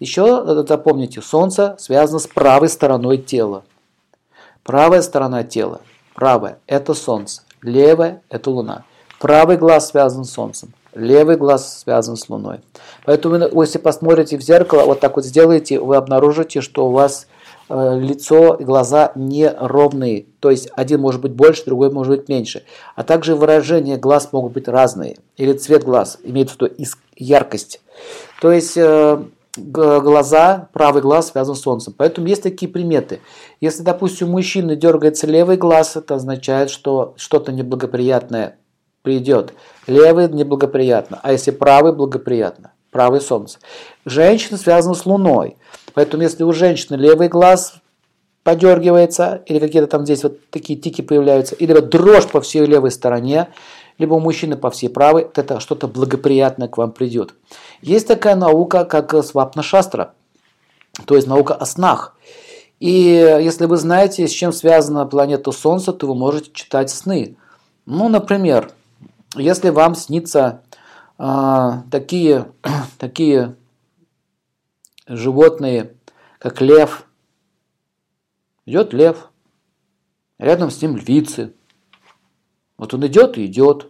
Еще запомните, Солнце связано с правой стороной тела. Правая сторона тела, правая – это Солнце, левая – это Луна. Правый глаз связан с Солнцем, левый глаз связан с Луной. Поэтому, если посмотрите в зеркало, вот так вот сделаете, вы обнаружите, что у вас э, лицо и глаза не ровные. То есть один может быть больше, другой может быть меньше. А также выражения глаз могут быть разные. Или цвет глаз, имеет в виду яркость. То есть э, глаза, правый глаз связан с солнцем. Поэтому есть такие приметы. Если, допустим, у мужчины дергается левый глаз, это означает, что что-то неблагоприятное придет. Левый неблагоприятно, а если правый благоприятно. Правый солнце. Женщина связана с луной. Поэтому если у женщины левый глаз подергивается, или какие-то там здесь вот такие тики появляются, или вот дрожь по всей левой стороне, либо у мужчины по всей правой, вот это что-то благоприятное к вам придет. Есть такая наука, как свапна-шастра, то есть наука о снах. И если вы знаете, с чем связана планета Солнца, то вы можете читать сны. Ну, например, если вам снится э, такие, такие животные, как лев, идет лев, рядом с ним львицы. Вот он идет и идет.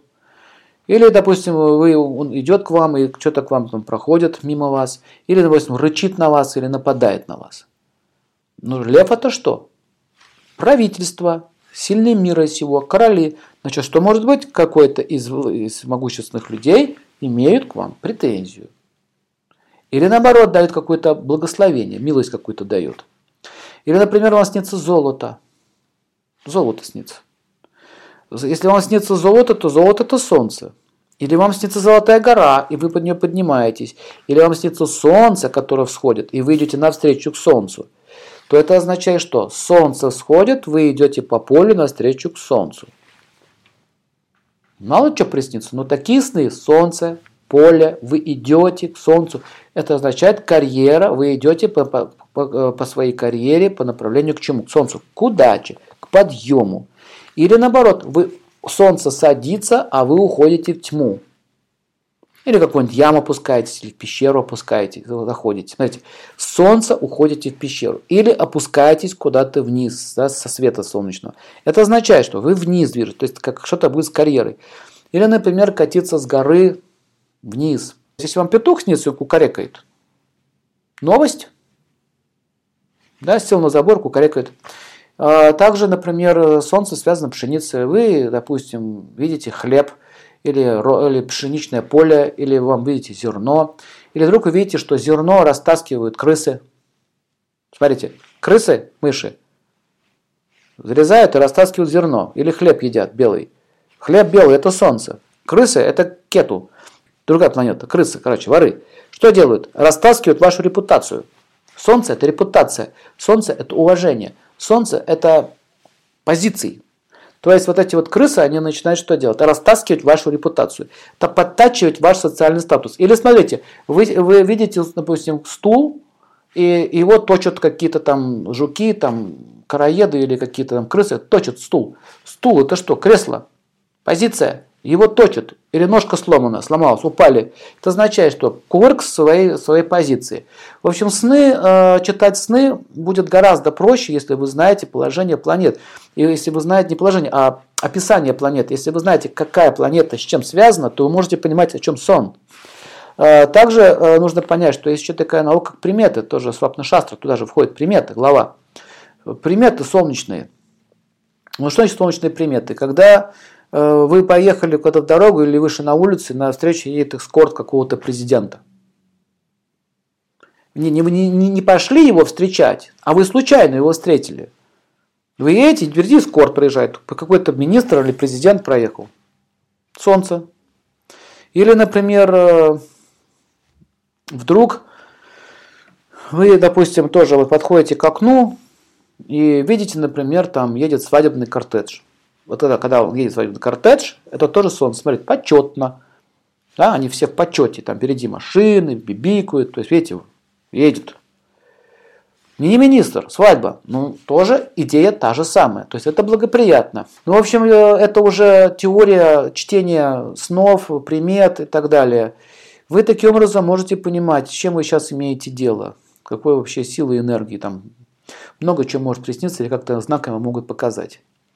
Или, допустим, вы, он идет к вам и что-то к вам там проходит мимо вас. Или, допустим, рычит на вас или нападает на вас. Ну, лев это что? Правительство, сильные мира сего, короли. Значит, что может быть? Какой-то из, из могущественных людей имеют к вам претензию. Или наоборот, дают какое-то благословение, милость какую-то дают. Или, например, вам снится золото. Золото снится. Если вам снится золото, то золото это солнце. Или вам снится золотая гора, и вы под нее поднимаетесь. Или вам снится солнце, которое всходит, и вы идете навстречу к солнцу. То это означает, что солнце всходит, вы идете по полю навстречу к солнцу. Мало что приснится, но такие сны, солнце, поле, вы идете к солнцу. Это означает карьера, вы идете по, по, по, по своей карьере по направлению к чему? К солнцу, к удаче, к подъему. Или наоборот, вы, солнце садится, а вы уходите в тьму. Или какую-нибудь яму опускаетесь, или в пещеру опускаетесь, заходите. Смотрите, солнце уходите в пещеру. Или опускаетесь куда-то вниз, да, со света солнечного. Это означает, что вы вниз движетесь, то есть как что-то будет с карьерой. Или, например, катиться с горы вниз. Если вам петух и кукарекает, новость. Да, сел на забор, кукарекает. А, также, например, солнце связано с пшеницей. Вы, допустим, видите хлеб или, или пшеничное поле, или вам видите зерно, или вдруг вы видите, что зерно растаскивают крысы. Смотрите, крысы, мыши, зарезают и растаскивают зерно, или хлеб едят белый. Хлеб белый – это солнце. Крысы – это кету, другая планета. Крысы, короче, воры. Что делают? Растаскивают вашу репутацию. Солнце – это репутация. Солнце – это уважение. Солнце – это позиции. То есть вот эти вот крысы, они начинают что делать? Растаскивать вашу репутацию, подтачивать ваш социальный статус. Или смотрите, вы, вы видите, допустим, стул, и его точат какие-то там жуки, там караеды или какие-то там крысы, точат стул. Стул это что? Кресло, позиция. Его точат, или ножка сломана, сломалась, упали. Это означает, что кувырк своей, своей позиции. В общем, сны, э, читать сны будет гораздо проще, если вы знаете положение планет. И если вы знаете не положение, а описание планет. Если вы знаете, какая планета с чем связана, то вы можете понимать, о чем сон. Э, также э, нужно понять, что есть еще такая наука, как приметы, тоже Свапна Шастра, туда же входит приметы, глава. Приметы солнечные. Ну что значит солнечные приметы? Когда вы поехали куда-то в дорогу или вышли на улицу, и на встречу едет эскорт какого-то президента. Не, не, не, не пошли его встречать, а вы случайно его встретили. Вы едете, впереди эскорт проезжает, какой-то министр или президент проехал. Солнце. Или, например, э, вдруг вы, допустим, тоже вот подходите к окну и видите, например, там едет свадебный кортедж вот это, когда он едет в кортедж, это тоже сон, смотрит, почетно. Да, они все в почете, там впереди машины, бибикают, то есть, видите, едет. Не министр, свадьба, ну, тоже идея та же самая, то есть это благоприятно. Ну, в общем, э, это уже теория чтения снов, примет и так далее. Вы таким образом можете понимать, с чем вы сейчас имеете дело, какой вообще силы и энергии там. Много чего может присниться или как-то знаками могут показать.